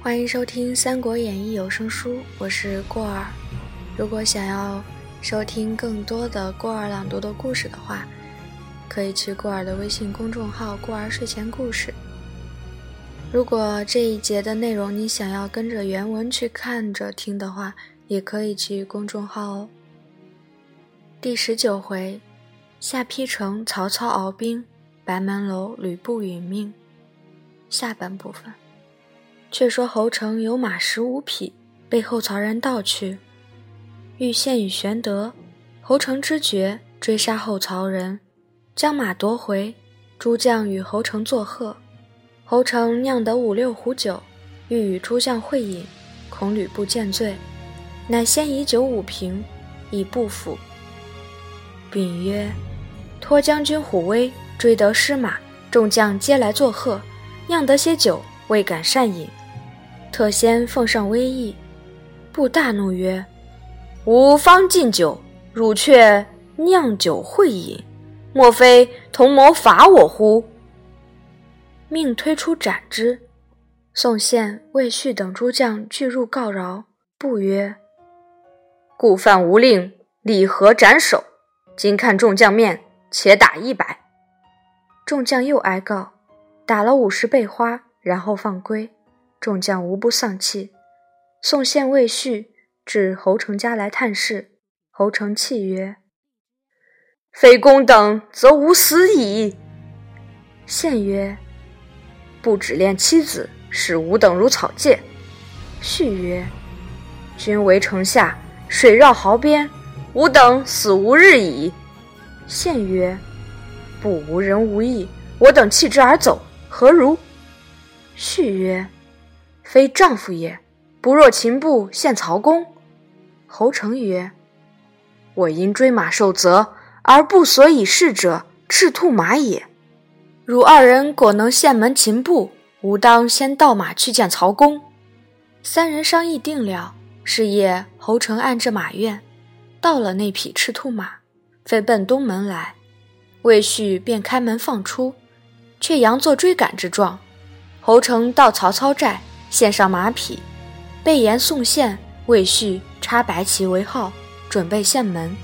欢迎收听《三国演义》有声书，我是过儿。如果想要收听更多的过儿朗读的故事的话，可以去过儿的微信公众号“过儿睡前故事”。如果这一节的内容你想要跟着原文去看着听的话，也可以去公众号哦。第十九回，下邳城，曹操鏖兵，白门楼，吕布殒命。下半部分。却说侯成有马十五匹，被后曹人盗去，欲献与玄德。侯成知觉，追杀后曹人，将马夺回。诸将与侯成作贺。侯成酿得五六壶酒，欲与诸将会饮，恐吕布见醉，乃先以酒五瓶，以布府。禀曰：“托将军虎威，追得失马，众将皆来作贺，酿得些酒，未敢擅饮。”特先奉上威仪，布大怒曰：“吾方敬酒，汝却酿酒会饮，莫非同谋伐我乎？”命推出斩之。宋宪、魏续等诸将俱入告饶。布曰：“故犯无令，理何斩首？今看众将面，且打一百。”众将又哀告，打了五十倍花，然后放归。众将无不丧气。宋宪、魏续至侯成家来探视。侯成泣曰：“非公等，则吾死矣。”宪曰：“不只恋妻子，使吾等如草芥。”续曰：“君为城下，水绕壕边，吾等死无日矣。”宪曰：“不无人无义，我等弃之而走，何如？”续曰：非丈夫也，不若秦布献曹公。侯成曰：“我因追马受责，而不所以事者，赤兔马也。汝二人果能献门秦布，吾当先盗马去见曹公。”三人商议定了。是夜，侯成按着马院，到了那匹赤兔马，飞奔东门来。魏续便开门放出，却佯作追赶之状。侯成到曹操寨。献上马匹，备言送献，魏续插白旗为号，准备献门。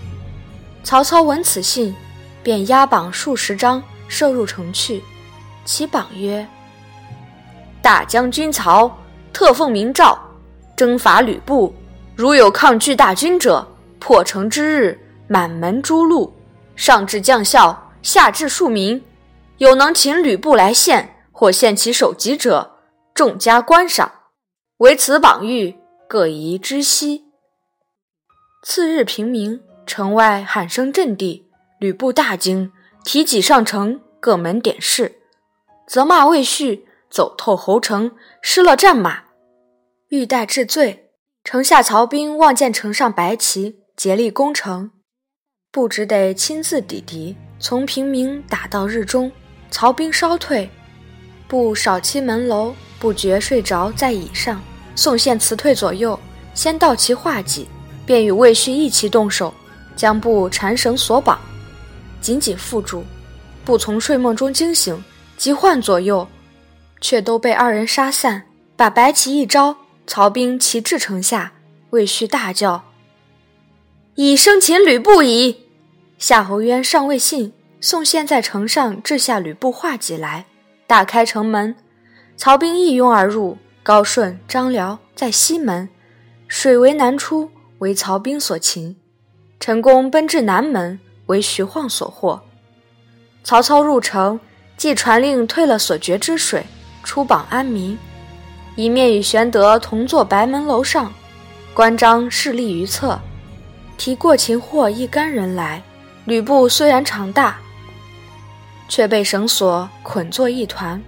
曹操闻此信，便押榜数十张，射入城去。其榜曰：“大将军曹特奉明诏，征伐吕布。如有抗拒大军者，破城之日，满门诛戮。上至将校，下至庶民，有能请吕布来献，或献其首级者。”众加观赏，唯此榜谕，各宜知悉。次日平明，城外喊声震地，吕布大惊，提戟上城，各门点视，责骂魏续走透侯城，失了战马，欲待治罪。城下曹兵望见城上白旗，竭力攻城，不只得亲自抵敌，从平明打到日中，曹兵稍退，不少欺门楼。不觉睡着在椅上，宋宪辞退左右，先到其画戟，便与魏续一齐动手，将布缠绳索绑，紧紧缚住。不从睡梦中惊醒，急唤左右，却都被二人杀散。把白旗一招，曹兵齐至城下，魏续大叫：“已生擒吕布矣！”夏侯渊尚未信，宋宪在城上掷下吕布画戟来，大开城门。曹兵一拥而入，高顺、张辽在西门，水为南出，为曹兵所擒。陈宫奔至南门，为徐晃所获。曹操入城，即传令退了所决之水，出榜安民。一面与玄德同坐白门楼上，关张势立于侧，提过擒获一干人来。吕布虽然长大，却被绳索捆作一团。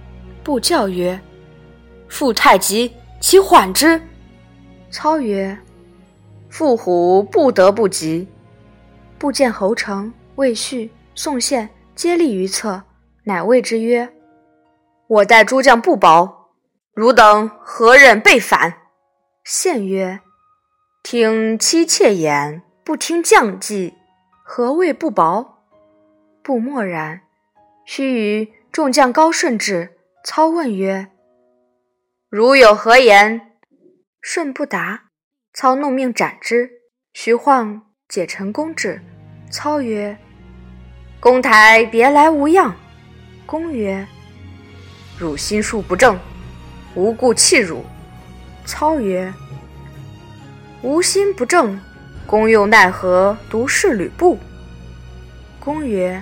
布教曰：“父太急，其缓之。”操曰：“父虎不得不急。”布见侯成、魏续、宋宪皆立于侧，乃谓之曰：“我待诸将不薄，汝等何忍背反？”宪曰：“听妻妾言，不听将计，何谓不薄？”布默然。须臾，众将高顺至。操问曰：“汝有何言？”舜不答。操怒命斩之。徐晃解陈宫至。操曰：“公台别来无恙。”公曰：“汝心术不正，无故弃汝。”操曰：“吾心不正，公又奈何独视吕布？”公曰：“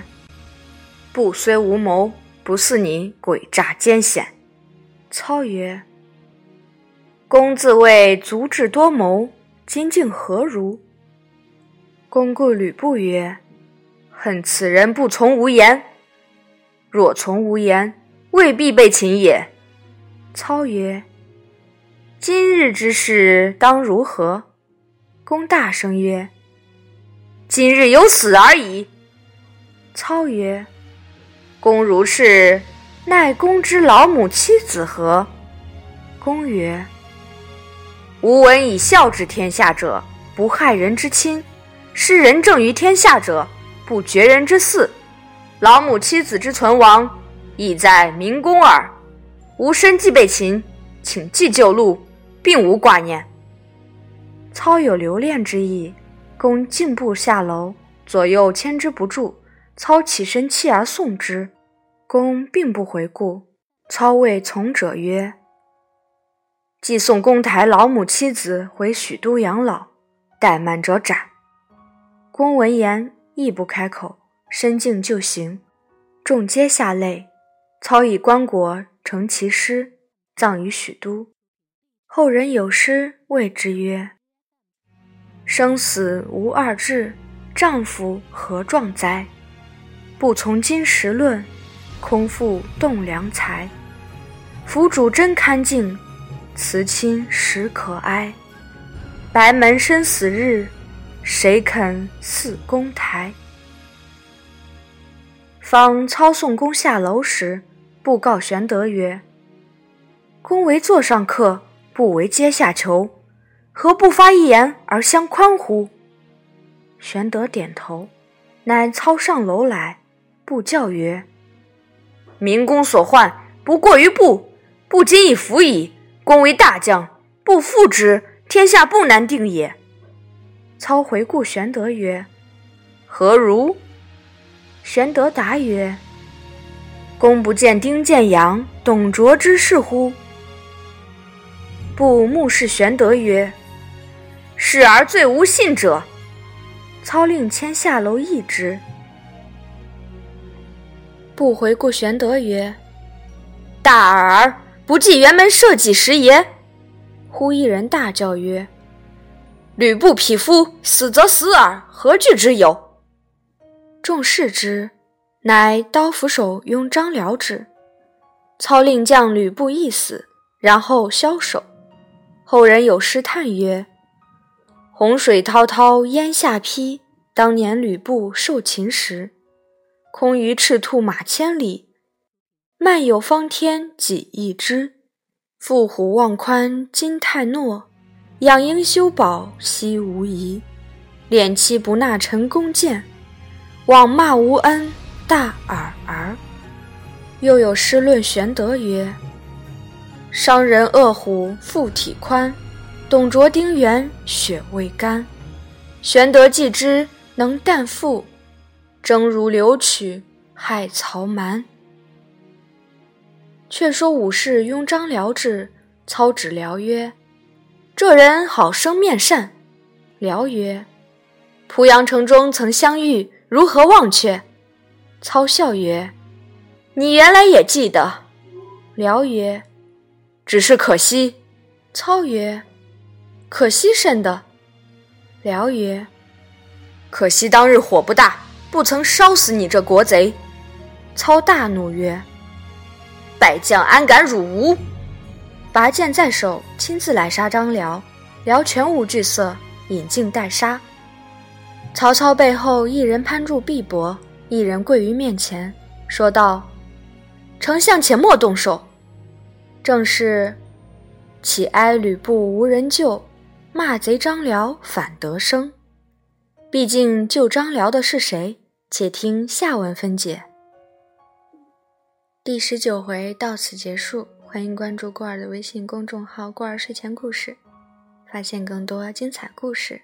布虽无谋，不似你诡诈奸险。”操曰：“公自谓足智多谋，今竟何如？”公顾吕布曰：“恨此人不从无言。若从无言，未必被擒也。”操曰：“今日之事当如何？”公大声曰：“今日有死而已。”操曰：“公如是，奈公之老母妻子何？”公曰：“吾闻以孝治天下者，不害人之亲；施仁政于天下者，不绝人之嗣。老母妻子之存亡，亦在明公耳。吾身既被擒，请祭旧禄，并无挂念。”操有留恋之意，公进步下楼，左右牵之不住。操起身泣而送之，公并不回顾。操谓从者曰：“既送公台老母妻子回许都养老，怠慢者斩。”公闻言，亦不开口，身敬就行。众皆下泪。操以棺椁成其尸，葬于许都。后人有诗谓之曰：“生死无二志，丈夫何壮哉！”不从今时论，空负栋梁才，府主真堪敬，慈亲实可哀。白门生死日，谁肯似公台？方操送公下楼时，布告玄德曰：“公为座上客，不为阶下囚，何不发一言而相宽乎？”玄德点头，乃操上楼来。布教曰：“民公所患，不过于布。布今已服矣。公为大将，不复之，天下不难定也。”操回顾玄德曰：“何如？”玄德答曰：“公不见丁建阳、董卓之事乎？”布目视玄德曰：“是而最无信者。”操令牵下楼议之。不回顾玄德曰：“大耳，不计辕门射戟时也。”忽一人大叫曰：“吕布匹夫，死则死耳，何惧之有？”众视之，乃刀斧手拥张辽之。操令将吕布一死，然后枭首。后人有诗叹曰：“洪水滔滔烟下邳，当年吕布受秦时。”空余赤兔马千里，漫有方天几亿只。负虎望宽金太诺，养鹰修堡悉无疑。敛妻不纳陈宫见，枉骂无恩大耳儿。又有诗论玄德曰：“伤人恶虎腹体宽，董卓丁原血未干。玄德既之能担负。”争如流曲，害曹瞒。却说武士拥张辽至，操指辽曰：“这人好生面善。”辽曰：“濮阳城中曾相遇，如何忘却？”操笑曰：“你原来也记得。”辽曰：“只是可惜。”操曰：“可惜甚的？”辽曰：“可惜当日火不大。”不曾烧死你这国贼！操大怒曰：“败将安敢辱吾！”拔剑在手，亲自来杀张辽。辽全无惧色，引颈待杀。曹操背后一人攀住臂膊，一人跪于面前，说道：“丞相且莫动手。”正是：“岂哀吕布无人救，骂贼张辽反得生。”毕竟救张辽的是谁？且听下文分解。第十九回到此结束。欢迎关注过儿的微信公众号“过儿睡前故事”，发现更多精彩故事。